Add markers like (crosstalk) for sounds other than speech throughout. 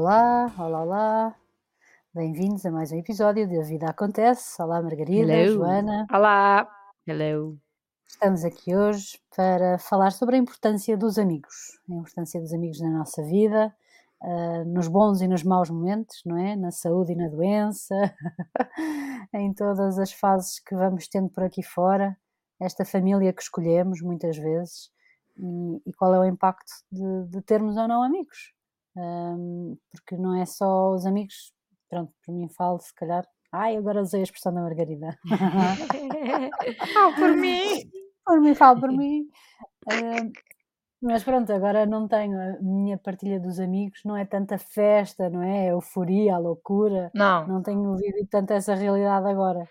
Olá, olá, olá. Bem-vindos a mais um episódio de A Vida Acontece. Olá, Margarida, Hello. Joana. Olá! Hello. Estamos aqui hoje para falar sobre a importância dos amigos, a importância dos amigos na nossa vida, ah, nos bons e nos maus momentos, não é? Na saúde e na doença, (laughs) em todas as fases que vamos tendo por aqui fora, esta família que escolhemos muitas vezes e, e qual é o impacto de, de termos ou não amigos. Ahm, porque não é só os amigos, pronto, por mim falo se calhar. Ai, agora usei a expressão da Margarida. (laughs) Ah, por mim! (laughs) por mim, falo por mim. Ah, mas pronto, agora não tenho a minha partilha dos amigos, não é tanta festa, não é? A euforia, a loucura, Não, não tenho vivido tanto essa realidade agora,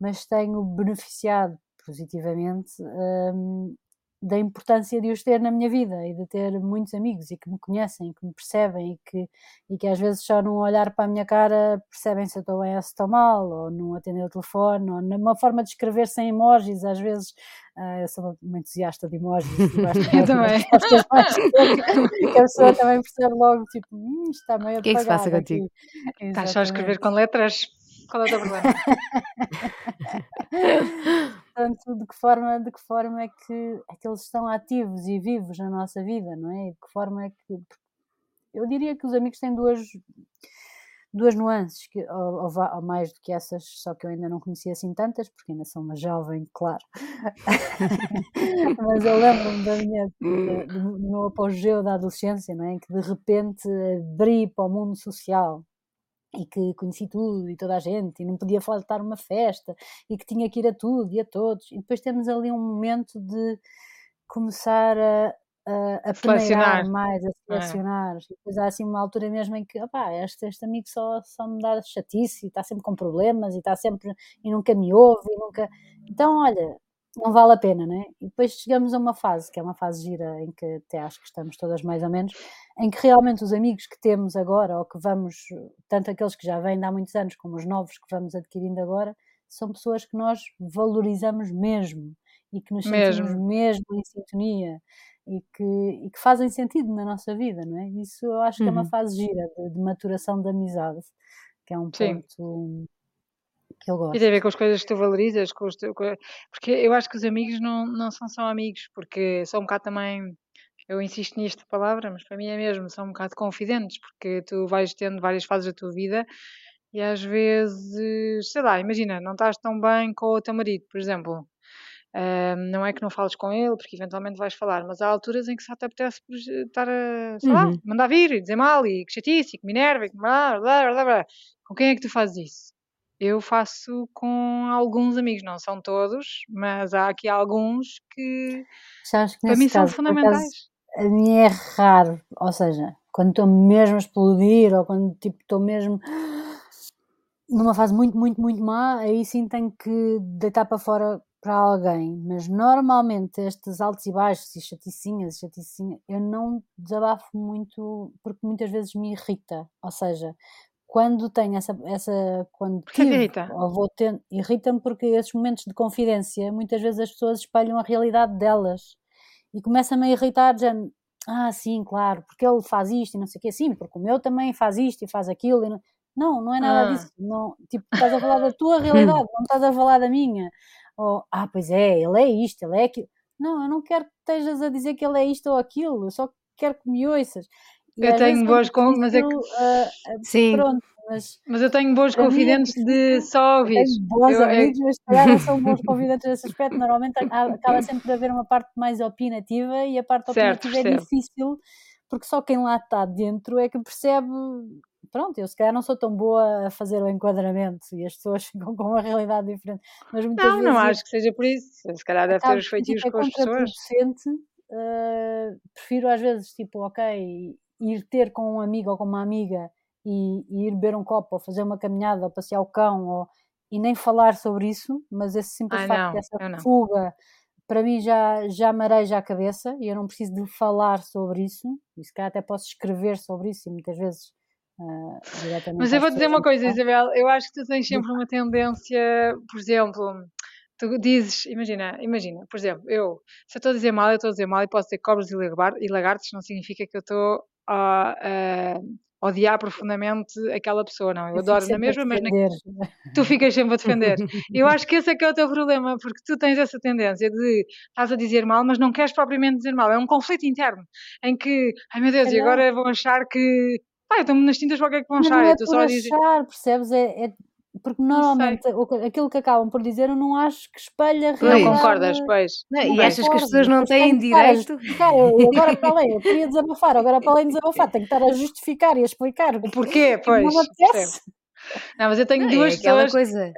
mas tenho beneficiado positivamente hum, da importância de os ter na minha vida e de ter muitos amigos e que me conhecem, e que me percebem e que, e que às vezes só num olhar para a minha cara percebem se eu estou bem ou se estou mal, ou num atender o telefone, ou numa forma de escrever sem emojis, às vezes ah, eu sou uma, entusiasta de emojis, e gosto (laughs) Eu também. mais que a pessoa também percebe logo, tipo, hum, isto está meio O que é que se passa apagado contigo? aqui. estás só a escrever com letras. Qual é o teu problema? (laughs) Portanto, de que forma, de que forma é que, é que eles estão ativos e vivos na nossa vida, não é? E de que forma é que. Eu diria que os amigos têm duas, duas nuances, que, ou, ou ou mais do que essas, só que eu ainda não conhecia assim tantas, porque ainda sou uma jovem, claro. (laughs) Mas eu lembro-me da minha, do meu apogeu da adolescência, não é? Em que de repente abri para o mundo social e que conheci tudo e toda a gente e não podia faltar uma festa e que tinha que ir a tudo e a todos e depois temos ali um momento de começar a, a, a Selecionar. mais, a É. selecionar e depois há assim uma altura mesmo em que opá, este, este amigo só, só me dá chatice e está sempre com problemas e está sempre e nunca me ouve e nunca então olha não vale a pena, né? E depois chegamos a uma fase, que é uma fase gira, em que até acho que estamos todas mais ou menos, em que realmente os amigos que temos agora, ou que vamos, tanto aqueles que já vêm de há muitos anos, como os novos que vamos adquirindo agora, são pessoas que nós valorizamos mesmo e que nos sentimos Mesmo. mesmo em sintonia e que, e que fazem sentido na nossa vida, não é? Isso eu acho que é uma Uhum. fase gira de, de maturação da amizade, que é um Sim. ponto que eu E tem a ver com as coisas que tu valorizas, com os com- porque eu acho que os amigos não, não são só amigos, porque são um bocado também, eu insisto nisto palavra, mas para mim é mesmo, são um bocado confidentes, porque tu vais tendo várias fases da tua vida e às vezes, sei lá, imagina, não estás tão bem com o teu marido, por exemplo. Ah, não é que não fales com ele, porque eventualmente vais falar, mas há alturas em que só te apetece por estar a, sei lá, Uhum. mandar vir e dizer mal e que chatice, e que me enerva, e que blá, blá, blá, blá. Com quem é que tu fazes isso? Eu faço com alguns amigos, não são todos, mas há aqui alguns que Sabes que para mim são caso, acaso, fundamentais. a mim é raro, ou seja, quando estou mesmo a explodir ou quando tipo estou mesmo numa fase muito, muito, muito má, aí sim tenho que deitar para fora para alguém. Mas normalmente estes altos e baixos e chaticinhas, e chaticinhas, eu não desabafo muito porque muitas vezes me irrita. Ou seja, quando tenho essa, essa quando que tive irrita? ou vou ter, irrita-me porque esses momentos de confidência, muitas vezes as pessoas espelham a realidade delas e começa-me a irritar, já, ah, sim, claro, porque ele faz isto e não sei o quê, sim, porque o meu também faz isto e faz aquilo. E não... não, não é nada Ah, disso. Não, tipo, estás a falar da tua (laughs) realidade, não estás a falar da minha. Ou, ah, pois é, ele é isto, ele é aquilo. Não, eu não quero que estejas a dizer que ele é isto ou aquilo, eu só quero que me ouças. E eu tenho boas com, mas é que, ah, Sim. pronto, mas mas eu tenho boas para mim é confidentes de só Eu ouvir. tenho bons Eu, é, amigos, mas se calhar não (laughs) são bons convidados nesse aspecto. Normalmente acaba sempre por haver uma parte mais opinativa e a parte certo, opinativa é difícil porque só quem lá está dentro é que percebe. Pronto, eu se calhar não sou tão boa a fazer o enquadramento e as pessoas (laughs) ficam com uma realidade diferente, mas muitas Não, não vezes eu acho que seja por isso. Se calhar deve ter os que é com as pessoas. eh, prefiro às vezes, tipo, ok, ir ter com um amigo ou com uma amiga e, e ir beber um copo ou fazer uma caminhada ou passear o cão ou, e nem falar sobre isso, mas esse simples Ah, facto não, dessa fuga para mim já, já mareja a cabeça e eu não preciso de falar sobre isso, e se calhar até posso escrever sobre isso e muitas vezes diretamente Mas eu vou dizer uma coisa, questão. Isabel. Eu acho que tu tens sempre uma tendência, por exemplo, tu dizes, imagina, imagina, por exemplo, eu, se eu estou a dizer mal, eu estou a dizer mal e posso dizer cobras e lagartos, não significa que eu estou a, a odiar profundamente aquela pessoa, não. Eu, Eu adoro na mesma, mas na- tu ficas sempre a defender. (laughs) Eu acho que esse é que é o teu problema, porque tu tens essa tendência de estás a dizer mal, mas não queres propriamente dizer mal. É um conflito interno em que, ai meu Deus, e calhar. agora vão achar que, pá, eu estou-me nas tintas para o que é que vão achar? não Eu é estou por só a dizer. achar, percebes? É, é- porque normalmente aquilo que acabam por dizer eu não acho que espelha a Não concordas, pois. Não, Não e achas que as pessoas não têm direito? agora para além, eu queria desabafar, agora para além de desabafar, tenho que estar a justificar e a explicar O porquê, não pois. apetece. Não, mas eu tenho Não, duas é aquela pessoas. coisa.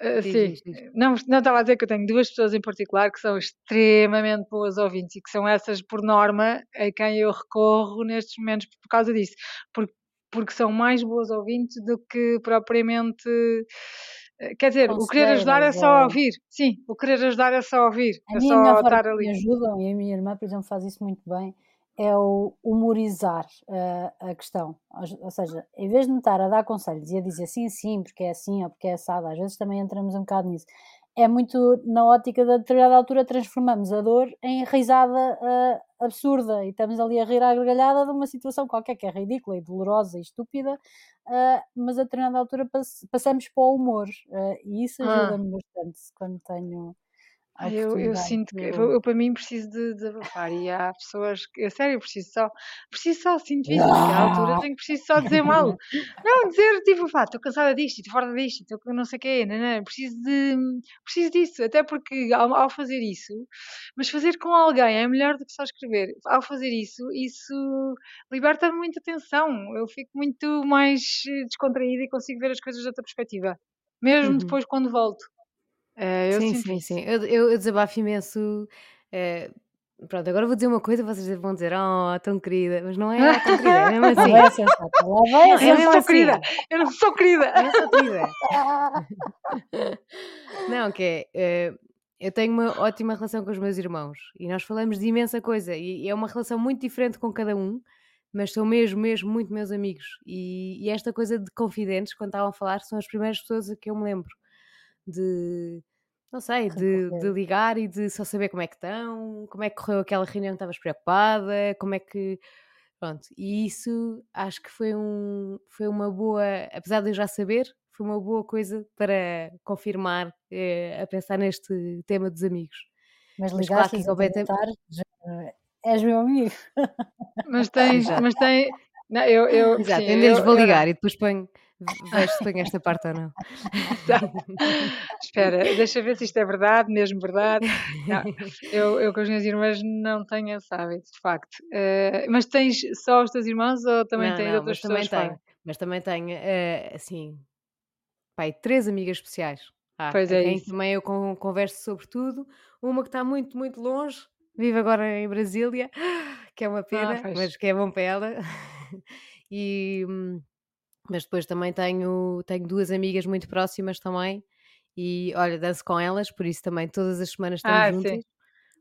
Diz, sim, diz, diz. não, não estava a dizer que eu tenho duas pessoas em particular que são extremamente boas ouvintes e que são essas, por norma, a quem eu recorro nestes momentos por causa disso. Porque, porque são mais boas ouvintes do que propriamente. eh, Quer dizer, o querer ajudar é só ou- ouvir. Sim, o querer ajudar é só ouvir. A É minha só estar que me ali. ajudam, e a minha irmã, por exemplo, faz isso muito bem, é o humorizar eh, a questão. Ou- Ou seja, em vez de me estar a dar conselhos e a dizer sim, sim, porque é assim ou porque é assado, às vezes também entramos um bocado nisso. É muito na ótica da determinada altura transformamos a dor em risada eh, absurda e estamos ali a rir à gargalhada de uma situação qualquer que é ridícula e dolorosa e estúpida, eh, mas a determinada altura pass- passamos para o humor eh, e isso Ah. ajuda-me bastante quando tenho a Eu, eu oportunidade. sinto que Eu- eu, eu, para mim preciso de desabafar e há pessoas que, a sério, eu preciso só, preciso só, sinto isso, naquela altura tenho que preciso só dizer mal. (laughs) Não, dizer tipo, pá, estou cansada disto, estou fora disto, estou não sei o quê, não, não, preciso de, preciso disso, até porque ao, ao fazer isso, mas fazer com alguém é melhor do que só escrever. Ao fazer isso, isso liberta-me muita tensão, eu fico muito mais eh, descontraída e consigo ver as coisas de outra perspectiva, mesmo Uhum. depois quando volto. Eh, eu Sim, sim, sim. Eu, eu, eu desabafo imenso. eh, pronto, agora vou dizer uma coisa, vocês vão dizer, oh, tão querida, mas não é tão querida, é mesmo (laughs) assim. vai a sensata, lá vai É Eu não sou assim. querida, eu não sou querida. É só querida. Não, que é. eh, eu tenho uma ótima relação com os meus irmãos e nós falamos de imensa coisa e, e é uma relação muito diferente com cada um, mas são mesmo, mesmo muito meus amigos. E, e esta coisa de confidentes, quando estavam a falar, são as primeiras pessoas a que eu me lembro de, não sei, de, de ligar e de só saber como é que estão, como é que correu aquela reunião que estavas preocupada, como é que. Pronto, e isso acho que foi, um, foi uma boa, apesar de eu já saber, foi uma boa coisa para confirmar eh, a pensar neste tema dos amigos. Mas Mas claro que a já, és meu amigo. Mas tens, Exato, mas tem. Não, eu, eu, exato. sim, eu, vou eu não. ligar e depois ponho, vejo se ponho esta parte ou não. (laughs) Tá. Espera, deixa ver se isto é verdade, mesmo verdade. Não, eu, eu com as minhas irmãs não tenho esse hábito, de facto. Eh, mas tens só os teus irmãos ou também Não, tens não, outras também pessoas fora? tenho. Mas também tenho, eh, assim, pai, três amigas especiais. Ah, Pois é isso. também eu con- converso sobre tudo. Uma que está muito, muito longe, vive agora em Brasília, (gasps) que é uma Ah, pena, pois. mas que é bom para ela. (laughs) E, hum, mas depois também tenho, tenho duas amigas muito próximas também. E olha, danço com elas, por isso também todas as semanas estamos Ah, juntas, sim.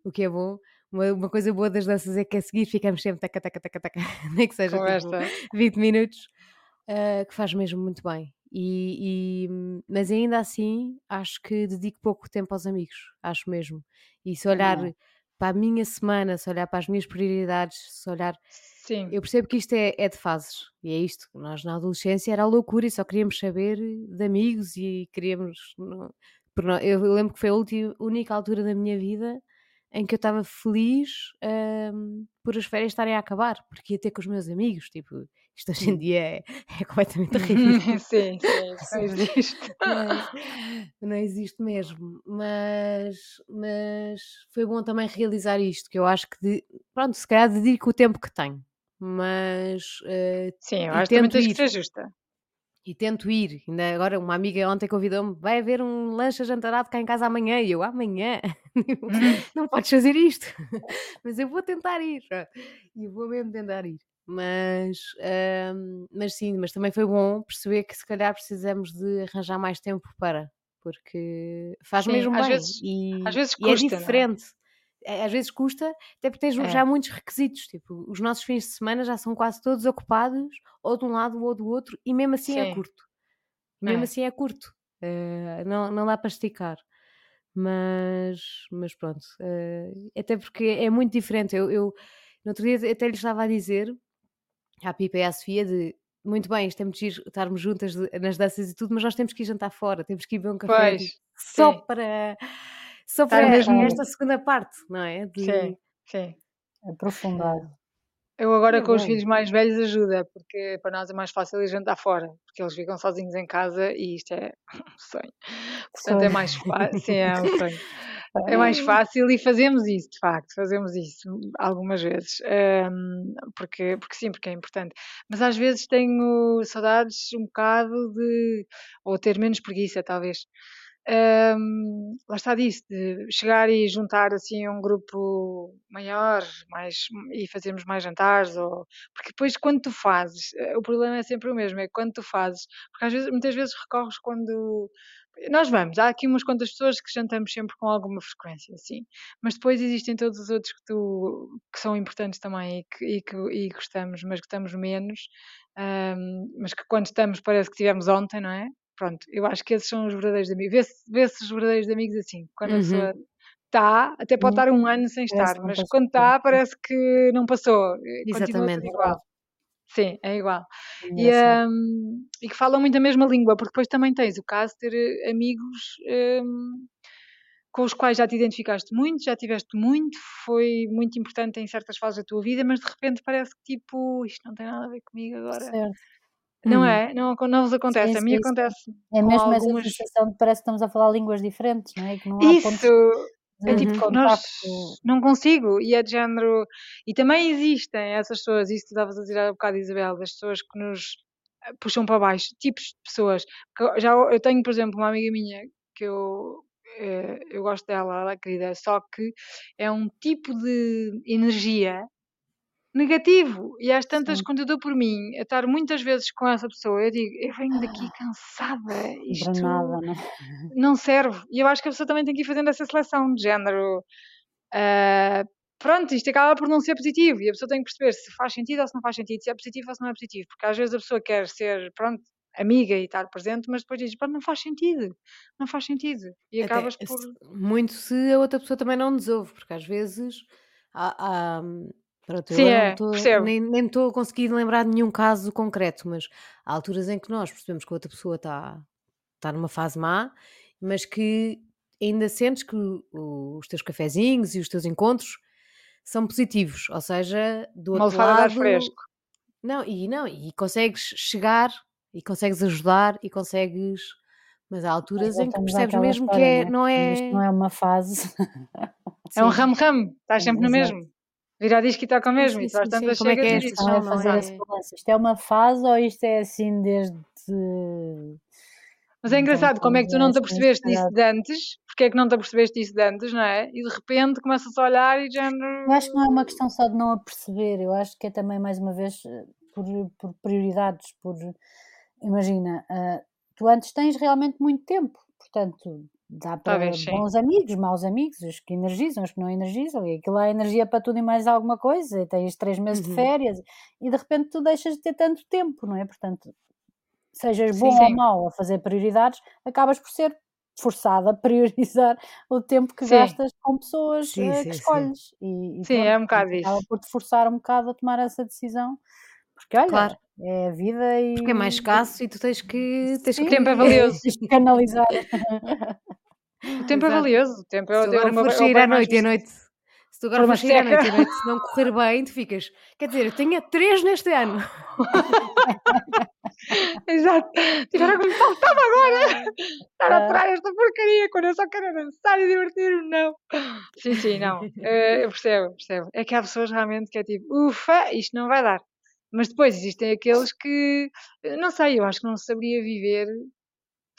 o que é bom. Uma, uma coisa boa das danças é que a seguir ficamos sempre taca, taca, taca, taca, (laughs) nem que seja tipo Conversa. 20 minutos, ah, que faz mesmo muito bem. E, e, mas ainda assim, acho que dedico pouco tempo aos amigos, acho mesmo. E se olhar Também. para a minha semana, se olhar para as minhas prioridades, se olhar Sim. eu percebo que isto é, é de fases, e é isto. Nós na adolescência era a loucura e só queríamos saber de amigos e queríamos. Eu lembro que foi a última, única altura da minha vida em que eu estava feliz ahm, por as férias estarem a acabar, porque ia ter com os meus amigos. Tipo, isto hoje em Sim. dia é, é completamente (laughs) ridículo. sim, sim, (laughs) não existe. (laughs) Mas não existe mesmo. Mas, mas foi bom também realizar isto, que eu acho que, de- pronto, se calhar dedico o tempo que tenho, mas eh, Sim, eu acho que também tens que ir, ser justa. e tento ir. Ainda agora uma amiga ontem convidou-me, vai haver um lanche ajantarado cá em casa amanhã, e eu, amanhã? (laughs) Tipo, não podes fazer isto, (laughs) mas eu vou tentar ir, e eu vou mesmo tentar ir. Mas, ahm, mas sim, mas também foi bom perceber que se calhar precisamos de arranjar mais tempo para, porque faz Sim, mesmo às bem vezes, e, às vezes e é custa, é? diferente. É, Às vezes custa, até porque tens É. já muitos requisitos. Tipo, os nossos fins de semana já são quase todos ocupados, ou de um lado ou do outro, e mesmo assim é Sim, curto. E mesmo é. assim é curto. Eh, não, não dá para esticar. Mas, mas pronto. eh, até porque é muito diferente. Eu, eu no outro dia até lhe estava a dizer à Pipa e à Sofia de muito bem, isto é muito giro estarmos juntas nas danças e tudo, mas nós temos que ir jantar fora, temos que ir beber um café Pois, só sim. para só para mesmo. esta segunda parte, não é? De... Sim, sim. Aprofundar. Eu agora É com os filhos mais velhos ajuda, porque para nós é mais fácil ir jantar fora, porque eles ficam sozinhos em casa e isto é (laughs) um sonho. Portanto, é Sonho. mais fácil. Sim, é um sonho. É mais fácil e fazemos isso, de facto, fazemos isso algumas vezes. hum, porque, porque sim, porque é importante. Mas às vezes tenho saudades um bocado de. ou ter menos preguiça, talvez. Hum, lá está disso, de chegar e juntar assim um grupo maior mais, e fazermos mais jantares, ou, porque depois quando tu fazes, eh, o problema é sempre o mesmo, é quando tu fazes, porque às vezes, muitas vezes recorres quando nós vamos, há aqui umas quantas pessoas que jantamos sempre com alguma frequência, sim, mas depois existem todos os outros que, tu, que são importantes também e que, e que e gostamos, mas gostamos menos, hum, mas que quando estamos parece que tivemos ontem, não é? Pronto, eu acho que esses são os verdadeiros amigos. Vê-se vê-se os verdadeiros amigos assim, quando a Uhum. pessoa está, até pode Sim. estar um ano sem estar, mas quando está parece que não passou, continua Exatamente. igual. Sim, é igual. É E, engraçado. hum, e que falam muito a mesma língua, porque depois também tens o caso de ter eh, amigos hum, com os quais já te identificaste muito, já tiveste muito, foi muito importante em certas fases da tua vida, mas de repente parece que tipo, isto não tem nada a ver comigo agora. Certo. Não Uhum. é? Não, não vos acontece. Sim, a mim sim, sim. acontece É mesmo algumas. essa sensação de parece que estamos a falar línguas diferentes, não é? Não Isso é tipo, Uhum. nós não consigo, e é de género. E também existem essas pessoas, isso que tu estavas a dizer há bocado, Isabel, das pessoas que nos eh, puxam para baixo, tipos de pessoas. Já eu tenho, por exemplo, uma amiga minha que eu, eh, eu gosto dela, ela é querida, só que é um tipo de energia negativo. E às tantas, Sim, quando eu dou por mim a estar muitas vezes com essa pessoa, eu digo, eu venho daqui cansada, isto drenada, não não serve. E eu acho que a pessoa também tem que ir fazendo essa seleção de género. ah, pronto, isto acaba por não ser positivo e a pessoa tem que perceber se faz sentido ou se não faz sentido, se é positivo ou se não é positivo, porque às vezes a pessoa quer ser, pronto, amiga e estar presente, mas depois diz, pá, não faz sentido, não faz sentido. E Até acabas por. muito se a outra pessoa também não nos ouve, porque às vezes há, há- pronto, Sim, é, percebo. nem estou a conseguir lembrar de nenhum caso concreto, mas há alturas em que nós percebemos que a outra pessoa está está numa fase má, mas que ainda sentes que o- os teus cafezinhos e os teus encontros são positivos, ou seja, do Uma outro lado, fresco. não, e não, e consegues chegar e consegues ajudar e consegues, mas há Mas alturas em que percebes mesmo que história, é, não é? não Quando isto não é, é uma fase. (laughs) É um sim, ramo-ramo, estás sempre no mesmo. Virar disco e toca sim, mesmo, sim, e sim, sim, tantas como é que é e A esta não fazer é. Isto é uma fase ou isto é assim desde. Mas é Então engraçado como é que tu não te apercebeste disso de antes, porque é que não te apercebeste disso de antes, não é? E de repente começas a olhar e já Eu acho que não é uma questão só de não a perceber, eu acho que é também, mais uma vez, eh, por, por prioridades, por. Imagina, ah, tu antes tens realmente muito tempo, portanto, dá para Talvez, sim. bons amigos, maus amigos, os que energizam, os que não energizam, e aquilo há energia para tudo e mais alguma coisa, e tens três meses de Uhum. férias, e de repente tu deixas de ter tanto tempo, não é? Portanto, sejas bom Sim, ou sim. mau a fazer prioridades, acabas por ser forçada a priorizar (laughs) o tempo que gastas com pessoas eh, que escolhes. E, e sim, pronto, é um bocado portanto, acaba isso. por te forçar um bocado a tomar essa decisão, porque olha, Claro, é a vida porque é mais e escasso e tu tens que, tens O sim, tempo é que, (laughs) valioso. tens que canalizar. O tempo é exato. valioso. O tempo é Se o, é o agora fores é o sair à noite e preciso. noite, se tu agora uma fores sair à noite e a noite se não correr bem, tu ficas, quer dizer, eu tinha três neste ano. (laughs) Exato. Tiveram que me faltava agora estar a aturar esta porcaria quando eu só quero dançar e divertir-me, não. Sim, sim, não. Eh, eu percebo, percebo. É que há pessoas realmente que é tipo, ufa, isto não vai dar. Mas depois existem aqueles que, eh, não sei, eu acho que não saberia viver.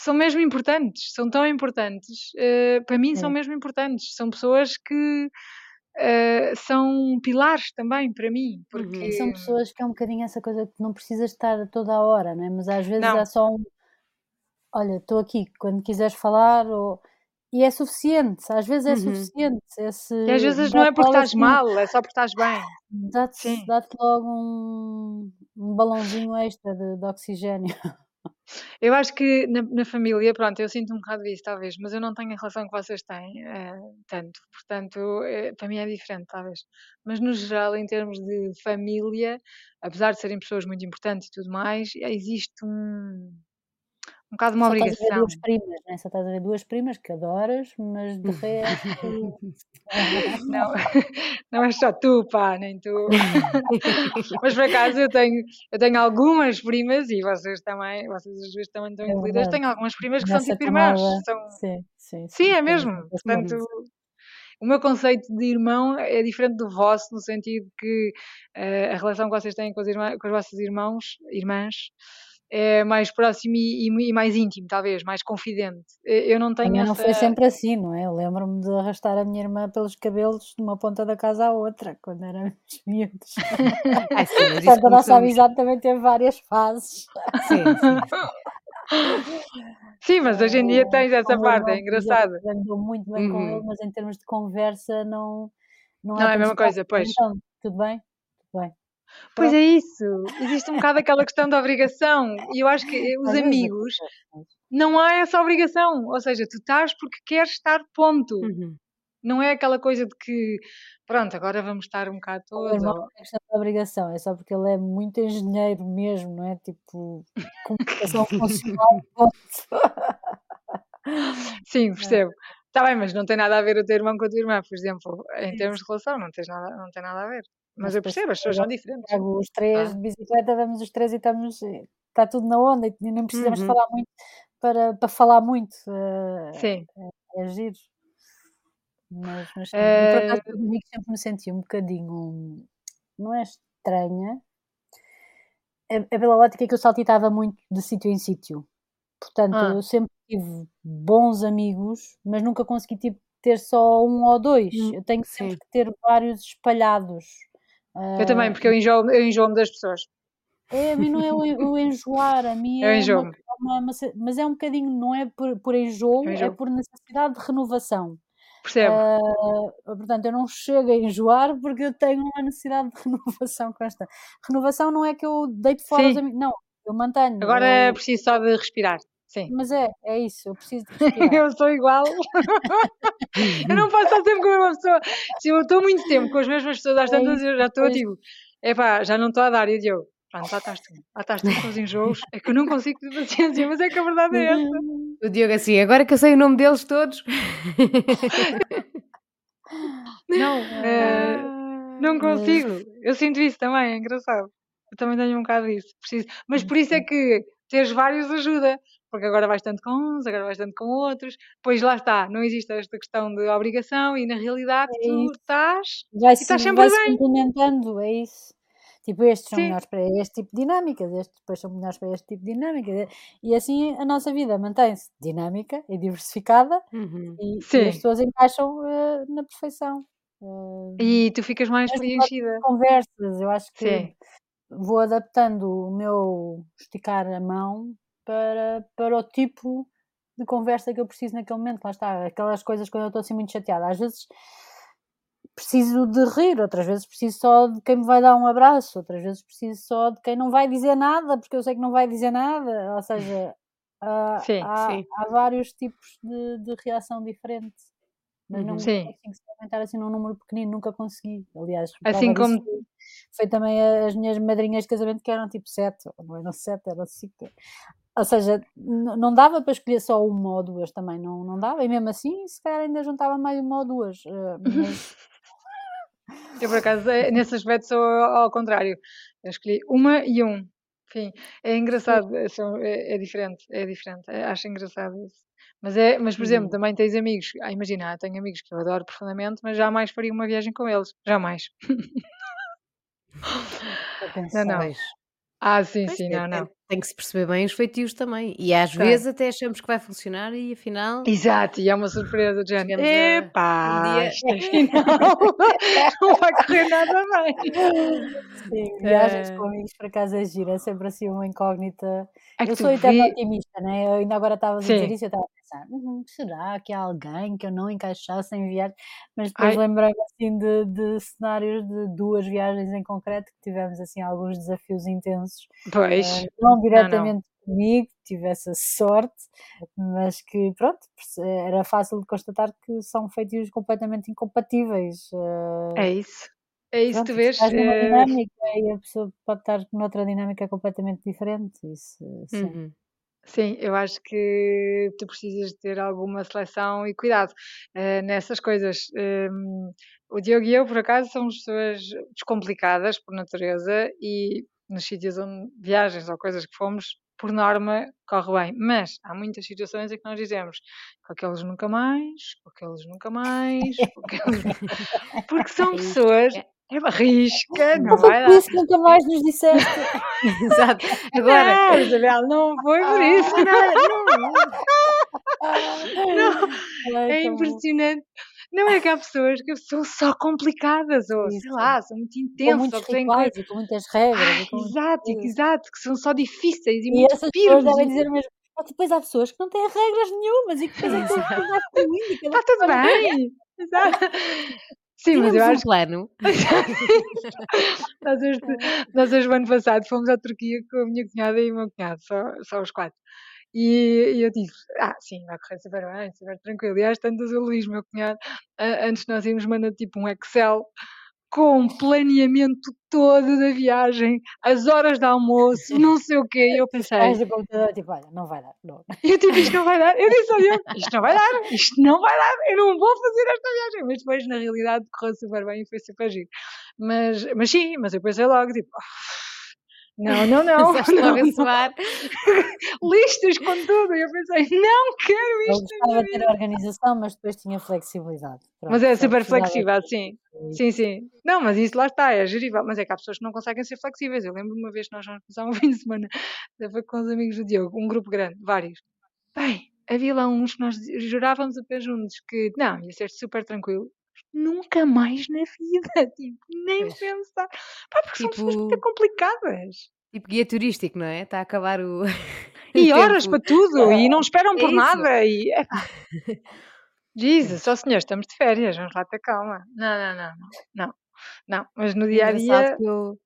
São mesmo importantes, são tão importantes. eh, para mim, são é. mesmo importantes. São pessoas que eh, são pilares também para mim, Uhum. E são porque. pessoas que é um bocadinho essa coisa que não precisas estar toda a hora, não é? Mas às vezes Não, há só um, olha, estou aqui quando quiseres falar, ou... e é suficiente, às vezes é Uhum. suficiente, esse e às vezes não é porque estás assim, mal, é só porque estás bem. dá-te dá logo um, um balãozinho extra de, de oxigênio. (laughs) Eu acho que na, na família, pronto, eu sinto um bocado isso, talvez, mas eu não tenho a relação que vocês têm, eh, tanto. Portanto, eh, para mim é diferente, talvez. Mas no geral, em termos de família, apesar de serem pessoas muito importantes e tudo mais, existe um, um bocado uma Só estás a ver obrigação. duas primas, né? Só estás a ver duas primas que adoras, mas de resto. (laughs) Não, (laughs) não és só tu, pá, nem tu. (laughs) Mas por acaso eu tenho, eu tenho algumas primas e vocês também, vocês as duas também estão É incluídas. Tenho algumas primas que são Nessa tipo irmãs. São... Sim, sim. Sim, é temos mesmo. Portanto, o meu conceito de irmão é diferente do vosso, no sentido que eh, a relação que vocês têm com, irmã, com os vossos irmãos, irmãs, é mais próximo e, e- e mais íntimo, talvez, mais confidente. Eu não tenho essa. não foi sempre assim, não é? Eu lembro-me de arrastar a minha irmã pelos cabelos de uma ponta da casa à outra, quando éramos (laughs) miúdos. (laughs) Ah, sim, a nossa amizade também teve várias fases. Sim, sim. (laughs) Sim, mas hoje em dia tens essa parte, é engraçado. eu me dou muito bem com ele, Uhum. mas em termos de conversa não, não, Não é a mesma coisa, pois. Então, tudo bem? Tudo bem. Pois é isso. Existe um bocado aquela questão da obrigação. E eu acho que eh, os vezes amigos acontece, mas- não há essa obrigação. Ou seja, tu estás porque queres estar, ponto. Uhum. Não é aquela coisa de que, pronto, agora vamos estar um bocado todos. não é questão de obrigação, é só porque ele é muito engenheiro mesmo, não é? Tipo, comunicação funcional, (laughs) ponto. Sim, percebo. Está bem, mas não tem nada a ver o teu irmão com a tua irmã, por exemplo. Em termos de relação, não, tens nada, não tem nada a ver. Mas eu percebo, as pessoas são diferentes. os três Ah. de bicicleta, vamos os três e estamos, está tudo na onda e nem precisamos Uhum. falar muito para, para falar muito. eh, Sim. é giro. Mas, mas eu, por Eh, acaso, sempre me senti um bocadinho, não é estranha, é, é pela ótica que eu saltitava muito de sítio em sítio. Portanto, Ah. eu sempre tive bons amigos, mas nunca consegui tipo, ter só um ou dois. Hum, Eu tenho sempre sim. que ter vários espalhados. Eu também, porque eu enjoo, eu enjoo-me das pessoas. é, a mim não é o, en- o enjoar, a mim (laughs) Eu é uma, enjoo-me. uma- mas é um bocadinho, não é por, por enjoo, Eu é enjoo. por necessidade de renovação. Percebo. Ah, portanto, eu não chego a enjoar porque eu tenho uma necessidade de (laughs) renovação constante. Renovação não é que eu deito fora os amigos, não, eu mantenho. Agora é Eu, preciso só de respirar. Sim. mas é, é isso, eu preciso de (laughs) respirar. Eu sou igual. Eu não posso estar sempre com a mesma pessoa. Se eu estou muito tempo com as mesmas pessoas, às É tantas eu já estou pois. tipo, epá, já não estou a dar. E o Diogo, pronto, lá estás tu. Lá estás tu com os enjoos. É que eu não consigo ter paciência, mas é que a verdade é essa. (laughs) O Diogo assim, agora que eu sei o nome deles todos. (laughs) Não, eh, Ah, não consigo. Eu sinto isso também, é engraçado. Eu também tenho um bocado disso. Preciso. Mas por isso é que teres vários ajuda. Porque agora vais tanto com uns, agora vais tanto com outros. Pois lá está, não existe esta questão de obrigação e na realidade é tu estás e Vai-se estás sempre vai-se bem. complementando, é isso. Tipo, estes são Sim, melhores para este tipo de dinâmicas, estes depois são melhores para este tipo de dinâmicas. E assim a nossa vida mantém-se dinâmica e diversificada uhum. e, e as pessoas encaixam eh, na perfeição. Eh, E tu ficas mais preenchida. conversas, eu acho que Sim. Vou adaptando o meu esticar a mão para, para o tipo de conversa que eu preciso naquele momento. Lá está, aquelas coisas quando eu estou assim muito chateada. Às vezes preciso de rir, outras vezes preciso só de quem me vai dar um abraço, outras vezes preciso só de quem não vai dizer nada, porque eu sei que não vai dizer nada. Ou seja, há, Sim, há, Sim. há vários tipos de, de reação diferente. Mas não Uhum. sim. consigo aumentar assim num número pequenino, nunca consegui. Aliás, Assim como. foi, foi também as minhas madrinhas de casamento que eram tipo sete, não eram sete, eram cinco. Ou seja, não dava para escolher só uma ou duas também, não, não dava, e mesmo assim, se calhar ainda juntava mais uma ou duas. eh, Mas (laughs) Eu, por acaso, eh, nesse aspecto sou ao contrário. Eu escolhi uma e um. Enfim, é engraçado, é, é- diferente, é diferente. acho engraçado isso. Mas, é, mas, por exemplo, Uhum. também tens amigos. Ah, imagina, eu tenho amigos que eu adoro profundamente, mas jamais faria uma viagem com eles. Jamais. para (laughs) Não, não. Ah, sim, Pois, sim, tem, não, tem- não. tem que se perceber bem os feitios também. E às Tem. vezes até achamos que vai funcionar e afinal Exato, e é uma surpresa do género. a um Epá, dia. (laughs) (laughs) afinal não vai correr nada bem. Sim, viagens Ah, com amigos por acaso é giro, é sempre assim uma incógnita. É Eu sou eterna vi. otimista, né? Eu ainda agora estavas a dizer isso, eu estava pensar, "Uhum, será que há alguém que eu não encaixasse em viagens? Mas depois lembrei-me assim de, de cenários de duas viagens em concreto que tivemos assim alguns desafios intensos, pois. eh, não Não, não. diretamente comigo, tive essa sorte, mas que pronto, era fácil de constatar que são feitios completamente incompatíveis. Eh, é isso. É isso, pronto, tu vês? Estás numa eh, dinâmica e a pessoa pode estar noutra dinâmica completamente diferente. Isso, sim. Uhum. Sim, eu acho que tu precisas ter alguma seleção e cuidado eh, nessas coisas. Hum, o Diogo e eu, por acaso, somos pessoas descomplicadas por natureza e nos sítios onde viagens ou coisas que fomos, por norma, corre bem. Mas há muitas situações em que nós dizemos com aqueles nunca mais, com aqueles nunca mais, com aqueles... (laughs) porque são É pessoas. É. É uma risca, não Não foi vai por dar. isso que nunca mais nos disseste. (laughs) Exato. Agora, Não, Isabel, não foi por isso. (laughs) Não, Ai, é tão bom. impressionante. Não é que há pessoas que são só complicadas, ou Sim, sei lá, são muito intensas, ou que têm coisas. e com muitas regras. Ai, com exato, exato, que são só difíceis e E muito essas pessoas devem dizer mesmo. "Ah, depois há pessoas que não têm regras nenhumas e que depois aquilo Exato. depois vai fluindo e cada Está tudo bem. Exato. Sim, mas eu tínhamos um acho plano. (laughs) nós, este, nós hoje, o ano passado, fomos à Turquia com a minha cunhada e o meu cunhado, só, só os quatro. E, e eu disse, ah, sim, vai correr super bem, super tranquilo. E às tantas o Luís, meu cunhado, antes de nós irmos, manda tipo um Excel com planeamento todo da viagem, as horas de almoço, não sei o quê. E eu pensei, do computador tipo, olha, não vai dar. Não. (laughs) eu tipo, isto não vai dar. Eu disse Diogo, isto não vai dar, isto não vai dar, eu não vou fazer esta viagem. Mas depois, na realidade, correu super bem e foi super giro. Mas, mas sim, mas eu pensei logo, tipo, "Ah, não, não, não, (laughs) não, suar. (laughs) listas com tudo. E eu pensei, não quero isto na gostava de ter organização, mas depois tinha flexibilidade. Pronto, Mas é super flexível, sim. de- Sim, sim. Não, mas isso lá está, é gerível. Mas é que há pessoas que não conseguem ser flexíveis. Eu lembro uma vez que nós vamos passar um (laughs) fim de semana foi com os amigos do Diogo, um grupo grande, vários. Bem, havia lá uns que nós jurávamos apenas juntos que não, ia ser super tranquilo. Nunca mais na vida, (laughs) tipo, nem Pois. pensar. Pá, porque são pessoas muito Tipo, complicadas. tipo guia turístico, não é? Está a acabar o, (laughs) E horas para tudo, e não (laughs) esperam É por nada. E, epá, Jesus, ó senhor, estamos de férias, vamos lá ter calma. Não, não, não, não, não, não. Mas no É dia a dia, eu,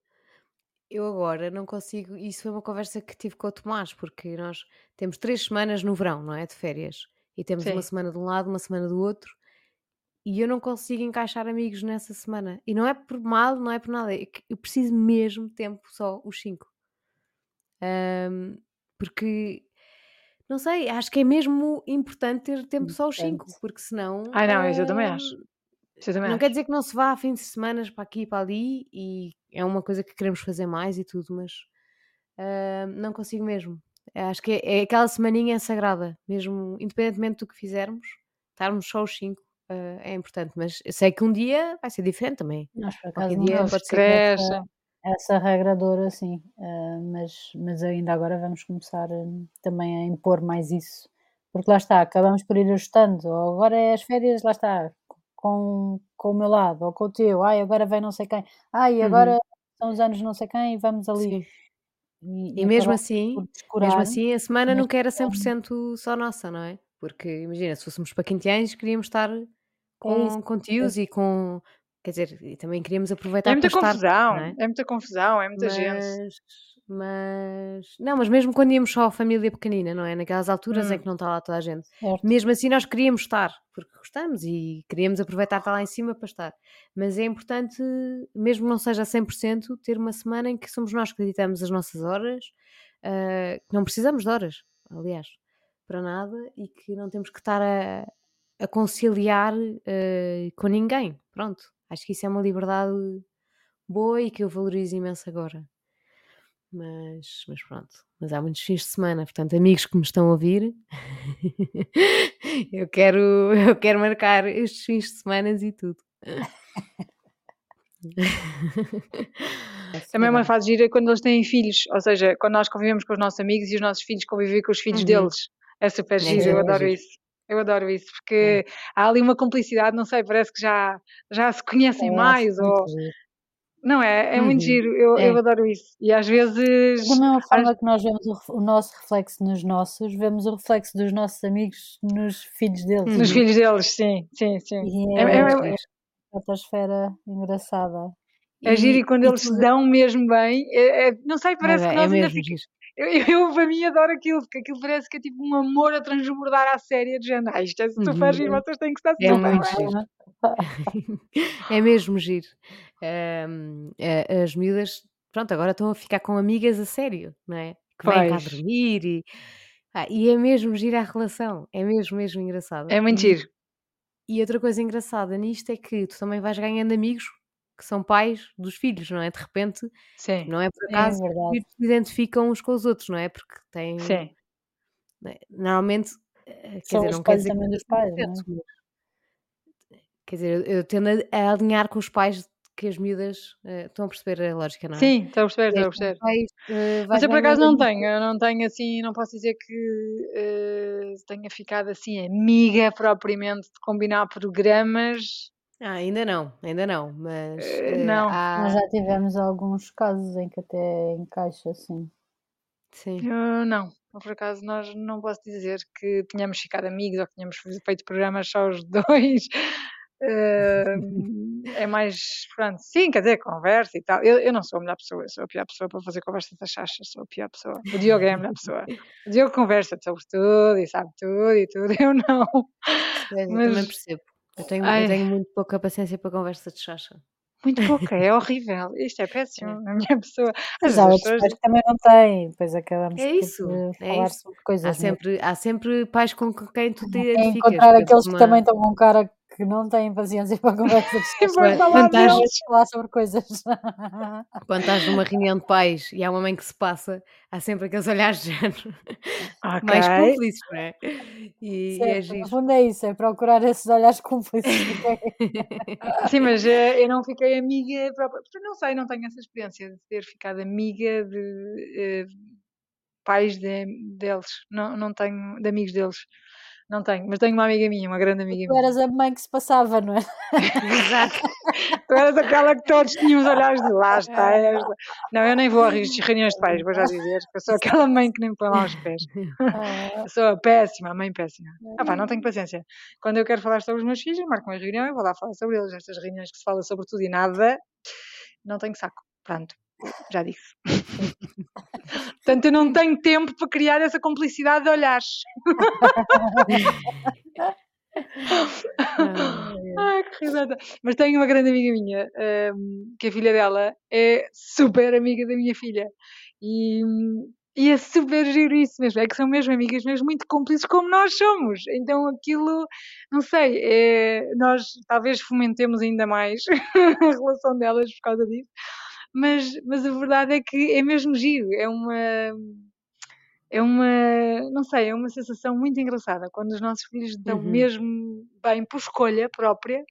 eu agora não consigo. Isso foi uma conversa que tive com o Tomás, porque nós temos três semanas no verão, não é? De férias. E temos uma sim. semana de um lado, uma semana do outro. E eu não consigo encaixar amigos nessa semana. E não é por mal, não é por nada. É eu preciso mesmo de tempo só, os cinco. Ahm, porque, não sei, acho que é mesmo importante ter tempo só os cinco. Importante. Porque senão. Ai não, isso eu também acho. ahm, Isso eu também não quer acho. dizer que não se vá a fins de semana para aqui e para ali. E é uma coisa que queremos fazer mais e tudo, mas ahm, não consigo mesmo. Acho que é, é aquela semaninha sagrada, mesmo independentemente do que fizermos, estarmos só os cinco ah, é importante. Mas eu sei que um dia vai ser diferente também. Nós, por Qualquer acaso, não dia pode crescem. essa, essa regra dura, sim. eh, mas, mas ainda agora vamos começar eh, também a impor mais isso. Porque lá está, acabamos por ir ajustando. Ou agora é as férias, lá está, com, com o meu lado, ou com o teu. Ai, agora vem não sei quem. Ai, agora Uhum, são os anos não sei quem e vamos ali. sim. E, E e mesmo assim, mesmo assim, a semana nunca era como 100% só nossa, não é? Porque imagina, se fôssemos para 15 anos, queríamos estar. Com, é com tios e com. Quer dizer, e também queríamos É aproveitar muita para estar, confusão, não é? é muita confusão, é muita gente. Mas, mas. Não, mas mesmo quando íamos só a família pequenina, não é? Naquelas alturas em Hum, que não está lá toda a gente. Certo. Mesmo assim, nós queríamos estar, porque gostamos e queríamos aproveitar estar lá em cima para estar. Mas é importante, mesmo não seja a 100%, ter uma semana em que somos nós que editamos as nossas horas, ah, que não precisamos de horas, aliás, para nada, e que não temos que estar a, a conciliar ah, com ninguém. Pronto, acho que isso é uma liberdade boa e que eu valorizo imenso agora. Mas, mas pronto, mas há muitos fins de semana, portanto, amigos que me estão a ouvir, (laughs) eu quero, (laughs) eu quero marcar estes fins de semana e tudo. (laughs) Também é uma fase gira quando eles têm filhos, ou seja, quando nós convivemos com os nossos amigos e os nossos filhos convivem com os filhos Uhum. deles. É super É giro, eu é adoro isso. Eu adoro isso, É. porque há ali uma cumplicidade, não sei, parece que já, já se conhecem Eu mais, muito ou... giro. Não é? É muito Uhum. giro, eu, eu É. adoro isso. E às vezes... Da mesma às- forma que nós vemos o, o nosso reflexo nos nossos, vemos o reflexo dos nossos amigos nos filhos deles. Nos filhos deles, sim, sim, sim. E É, é, é, É é, estratosfera engraçada. é giro E, e quando e eles se dão mesmo bem, é- é- não sei, é, parece que é nós ainda mesmo fica- giro. Eu, eu, para mim adoro aquilo, porque aquilo parece que é tipo um amor a transbordar à série de género. Ah, isto é super giro, Uhum. vocês têm que estar É super muito giro. (laughs) É mesmo giro. A- as miúdas, pronto, agora estão a ficar com amigas a sério, não é? Que vêm cá Pois, dormir e, ah, e é mesmo giro a relação. É mesmo, mesmo engraçada. é muito giro. e outra coisa engraçada nisto é que tu também vais ganhando amigos que são pais dos filhos, não é? De repente, Sim, não é por é acaso que os filhos se identificam uns com os outros, não é? Porque têm, sim. né, normalmente, eh, quer São dizer, os não quer dizer também é dos pais, não é? 100%, mas, quer dizer, eu, eu tendo a, alinhar com os pais que as miúdas eh, estão a perceber a lógica, não é? Sim, estou a perceber, E estou a perceber. eh, Mas eu por acaso não tenho, eu não tenho assim, não posso dizer que eh, tenha ficado assim amiga propriamente de combinar programas. Ah, ainda não, ainda não, mas Eh, eh, não, Nós há. já tivemos alguns casos em que até encaixa assim. Sim. eu não. Eu, Por acaso nós não posso dizer que tínhamos ficado amigos ou que tínhamos feito programas só os (laughs) dois. Eh, é mais, pronto, sim, quer dizer, conversa e tal. Eu, eu não sou a melhor pessoa, eu sou a pior pessoa para fazer conversas da chacha, sou a pior pessoa. O Diogo é a melhor pessoa. O Diogo conversa sobre tudo e sabe tudo e tudo, (laughs) eu não. Pois, eu também Mas, percebo. Eu tenho, eu tenho muito pouca paciência para conversa de chacha. muito pouca, é (laughs) horrível. Isto é péssimo É. na minha pessoa. Mas há as outros pessoas. pais que também não têm, depois acabamos É isso, eh, é falar isso. sobre Há coisas mesmo. sempre, há sempre pais com quem tu te É identificas. encontrar aqueles que também uma, estão com cara que não têm paciência (laughs) para conversas de vai quando, falar estás, (laughs) falar sobre coisas. quando estás numa reunião de pais e há uma mãe que se passa, há sempre aqueles olhares de género (laughs) mais Ok. cúmplices, não é? E, e é Certo, no giro. fundo é isso, é procurar esses olhares cúmplices. Sim, mas eh, eu não fiquei amiga própria. porque Não sei, não tenho essa experiência de ter ficado amiga de eh, pais de- deles. Não, não tenho, de amigos deles. Não tenho, mas tenho uma amiga minha, uma grande amiga Tu minha. eras a mãe que se passava, não é? (laughs) Exato. Tu eras aquela que todos tinham os olhares de lá está esta. Não, eu nem vou a reuniões de pais, vou já dizer. Eu sou aquela mãe que nem põe lá os pés. Ah, (laughs) sou a péssima, a mãe péssima. Ah pá, não tenho paciência. Quando eu quero falar sobre os meus filhos, eu marco uma reunião e vou lá falar sobre eles. Estas reuniões que se fala sobre tudo e nada, não tenho saco. Pronto, já disse. Portanto, eu não tenho tempo para criar essa complicidade de olhares. Ai, que risada. Mas tenho uma grande amiga minha, hum, que a filha dela é super amiga da minha filha. E, e é super giro isso mesmo. É que são mesmo amigas, mesmo muito cúmplices como nós somos. Então aquilo, não sei, é, nós talvez fomentemos ainda mais (laughs) a relação delas por causa disso. Mas, mas a verdade é que é mesmo giro. É uma é uma, não sei, é uma sensação muito engraçada quando os nossos filhos estão uhum. mesmo bem por escolha própria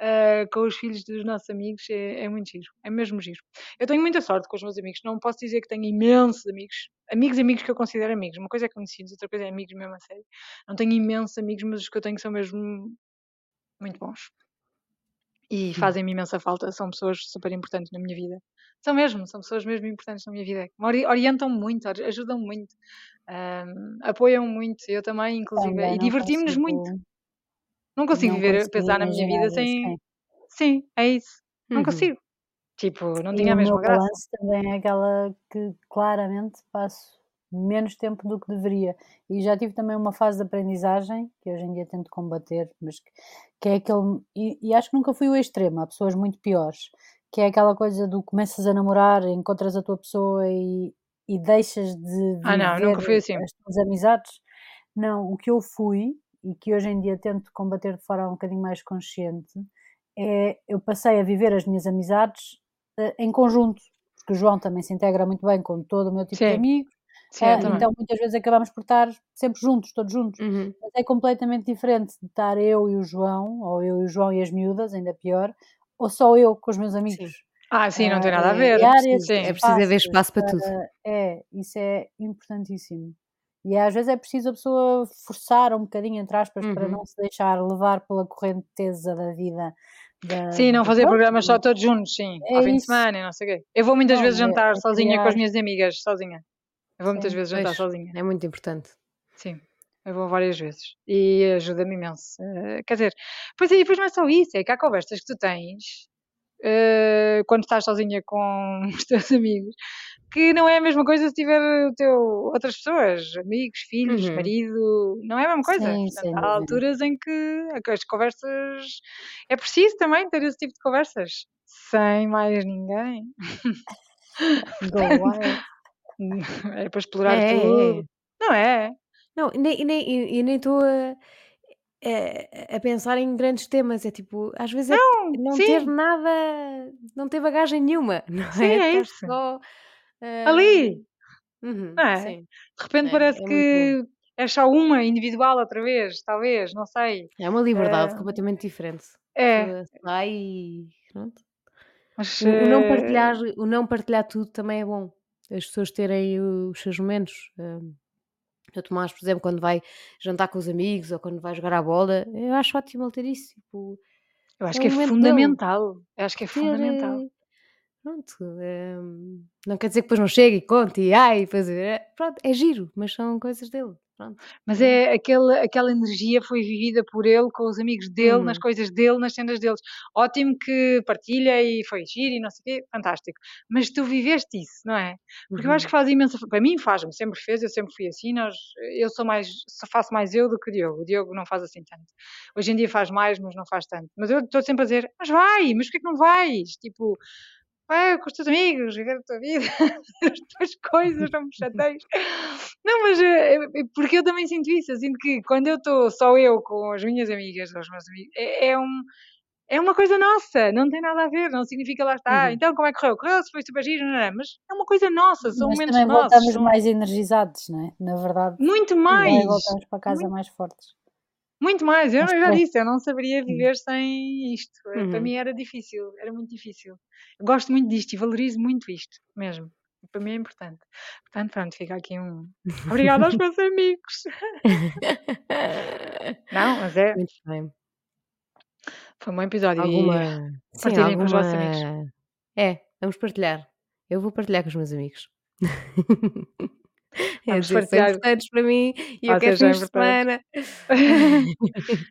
ah, com os filhos dos nossos amigos, é, é muito giro, é mesmo giro. Eu tenho muita sorte com os meus amigos, não posso dizer que tenho imensos amigos, amigos, amigos que eu considero amigos, uma coisa é conhecidos, outra coisa é amigos mesmo a sério. Não tenho imensos amigos, mas os que eu tenho são mesmo muito bons e fazem-me imensa falta, são pessoas super importantes na minha vida. São mesmo, são pessoas mesmo importantes na minha vida. Me ori- orientam muito, ajudam muito, ahm, apoiam muito, eu também, inclusive, também e não divertimos-nos muito. Não consigo não viver, pensar na minha vida sem. sim. Sim, é isso. Não Uhum. consigo. Tipo, não E tinha a o meu mesma graça. balanço também é aquela que claramente passo menos tempo do que deveria. E já tive também uma fase de aprendizagem, que hoje em dia tento combater, mas que, que é aquele. E, e acho que nunca fui o extremo, há pessoas muito piores, que é aquela coisa do começas a namorar, encontras a tua pessoa e, e deixas de Ah, não, nunca fui viver assim. as tuas amizades. Não, o que eu fui e que hoje em dia tento combater de forma um bocadinho mais consciente é eu passei a viver as minhas amizades eh, em conjunto, porque o João também se integra muito bem com todo o meu tipo de Sim, amigos, sim, ah, então muitas vezes acabamos por estar sempre juntos, todos juntos. Uhum. Mas é completamente diferente de estar eu e o João, ou eu e o João e as miúdas, ainda pior, ou só eu com os meus Sim. amigos. Ah, sim, não Ah, tem nada a é ver. É esses é Sim. preciso haver espaço para tudo. para. É, isso é importantíssimo. E às vezes é preciso a pessoa forçar um bocadinho, entre aspas, para Uhum. não se deixar levar pela correnteza da vida. Da, Sim, não fazer programas só todos juntos, sim. é Ao fim de isso. semana e não sei o quê. Eu vou muitas Não, vezes é, jantar é sozinha com as minhas amigas, sozinha. Eu vou muitas Sim. vezes jantar Pois, sozinha. é muito importante. Sim, eu vou várias vezes. E ajuda-me imenso. Eh, quer dizer, pois aí, depois não é só isso, é que há conversas que tu tens eh, quando estás sozinha com (laughs) os teus amigos que não é a mesma coisa se tiver o teu, outras pessoas, amigos, filhos, Uhum. marido, não é a mesma coisa. Sim, Portanto, sem há alturas em que as conversas é preciso também ter esse tipo de conversas, sem mais ninguém. (laughs) Go wild. (laughs) É para explorar É, tudo, é. não é? Não, e nem, e nem, e- nem estou a, a, a pensar em grandes temas. É tipo, às vezes é Não, não ter sim, nada, não ter bagagem nenhuma, (laughs) não sim, é? é isso. só. ah, Ali, uhum, não é? sim, De repente é, parece que é só uma individual outra vez, talvez, não sei. É uma liberdade Eh, completamente diferente. É, sai e pronto. mas O, o não eh, partilhar, o não partilhar tudo também é bom. As pessoas terem os seus momentos. hum, O Tomás, por exemplo, quando vai jantar com os amigos ou quando vai jogar à bola, eu acho ótimo ele ter isso. Tipo, eu acho é que é momento dele. fundamental. Eu acho que é Ter. fundamental. eh, Pronto. hum, não quer dizer que depois não chegue e conte e ai, fazer. é, Pronto, é giro, mas são coisas dele. Pronto. Mas é? aquele, aquela energia foi vivida por ele, com os amigos dele, nas Uhum. coisas dele, nas cenas deles. Ótimo que partilha e foi giro e não sei o quê, fantástico. Mas tu viveste isso, não é? Porque eu acho Uhum. que faz imensa. Para mim faz-me, sempre fez, eu sempre fui assim. Nós, eu sou mais, só faço mais eu do que o Diogo. O Diogo não faz assim tanto. Hoje em dia faz mais, mas não faz tanto. Mas eu estou sempre a dizer, mas vai, mas porquê que não vais? Tipo, vai com os teus amigos, viver a tua vida, (laughs) as tuas coisas, não me chateies. Não, mas eh, eh, porque eu também sinto isso. Eu sinto que quando eu estou só eu com as minhas amigas, os meus amigos, é, é um. É uma coisa nossa, não tem nada a ver, não significa lá está. Uhum. Então, como é que correu? Correu, se foi super giro, não é? Mas é uma coisa nossa, são Mas momentos também nossos, voltamos são mais energizados, não é? Na verdade, muito também mais, voltamos para casa muito, mais fortes. Muito mais. Eu já disse, eu não saberia viver sem isto. Eh, Para Uhum. mim era difícil, era muito difícil. Eu gosto muito disto e valorizo muito isto, mesmo. Para mim é importante. Portanto, pronto, fica aqui um. (laughs) Obrigada aos meus amigos. (laughs) Não, mas é, Muito bem. foi um bom episódio Alguma. Partilhem com os vossos amigos. alguma. É, vamos partilhar. Eu vou partilhar com os meus amigos. (laughs) É Vamos são partilhar. importantes para mim e eu quero são fins de importantes. semana.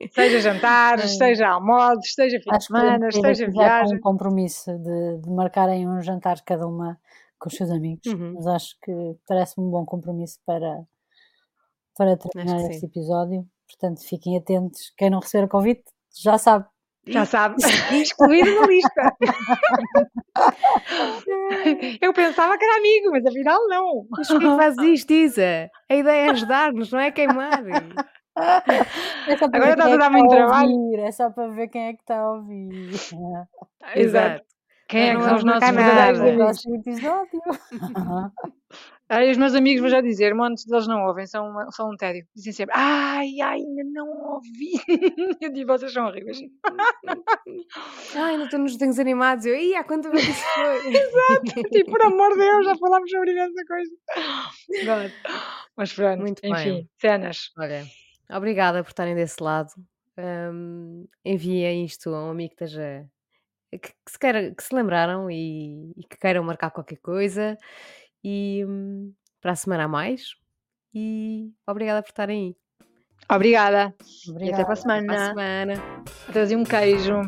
(laughs) Seja jantares, seja almoços, seja fim de podemos semana, seja com um viagem. compromisso de, de marcarem um jantar cada uma com os seus amigos. Uhum. Mas acho que parece-me um bom compromisso para, para terminar este sim. episódio. Portanto, fiquem atentos. Quem não receber o convite já sabe. Já sabe, excluído da lista. Eu pensava que era amigo, mas afinal não. Mas porquê que fazes isto, Isa? A ideia é ajudar-nos, não é queimar. É só para Agora quem está é a que dar muito a trabalho. ouvir. É só para ver quem é que está a ouvir. Exato. Quem é que são os nossos verdadeiros amigos? (laughs) Aí os meus amigos vou já dizer, montes deles não ouvem, são, uma- são um tédio. Dizem sempre, ai, ai, ainda não ouvi. (laughs) Eu digo, vocês são horríveis. Ai, ainda estou nos desenhos animados. Eu, ia, há quanto tempo isso foi? (laughs) Exato. Tipo, por amor de Deus, já falámos sobre imensa coisa. Pronto. Mas pronto, Muito enfim, bem. cenas. Olha, obrigada por estarem desse lado. Hum, enviem isto a um amigo que esteja. Que, que se, queira, que se lembraram e, e que queiram marcar qualquer coisa. E hum, para a semana a mais. E obrigada por estarem aí. Obrigada. E até Obrigada. para a Até para a semana. semana. Trazer um queijo.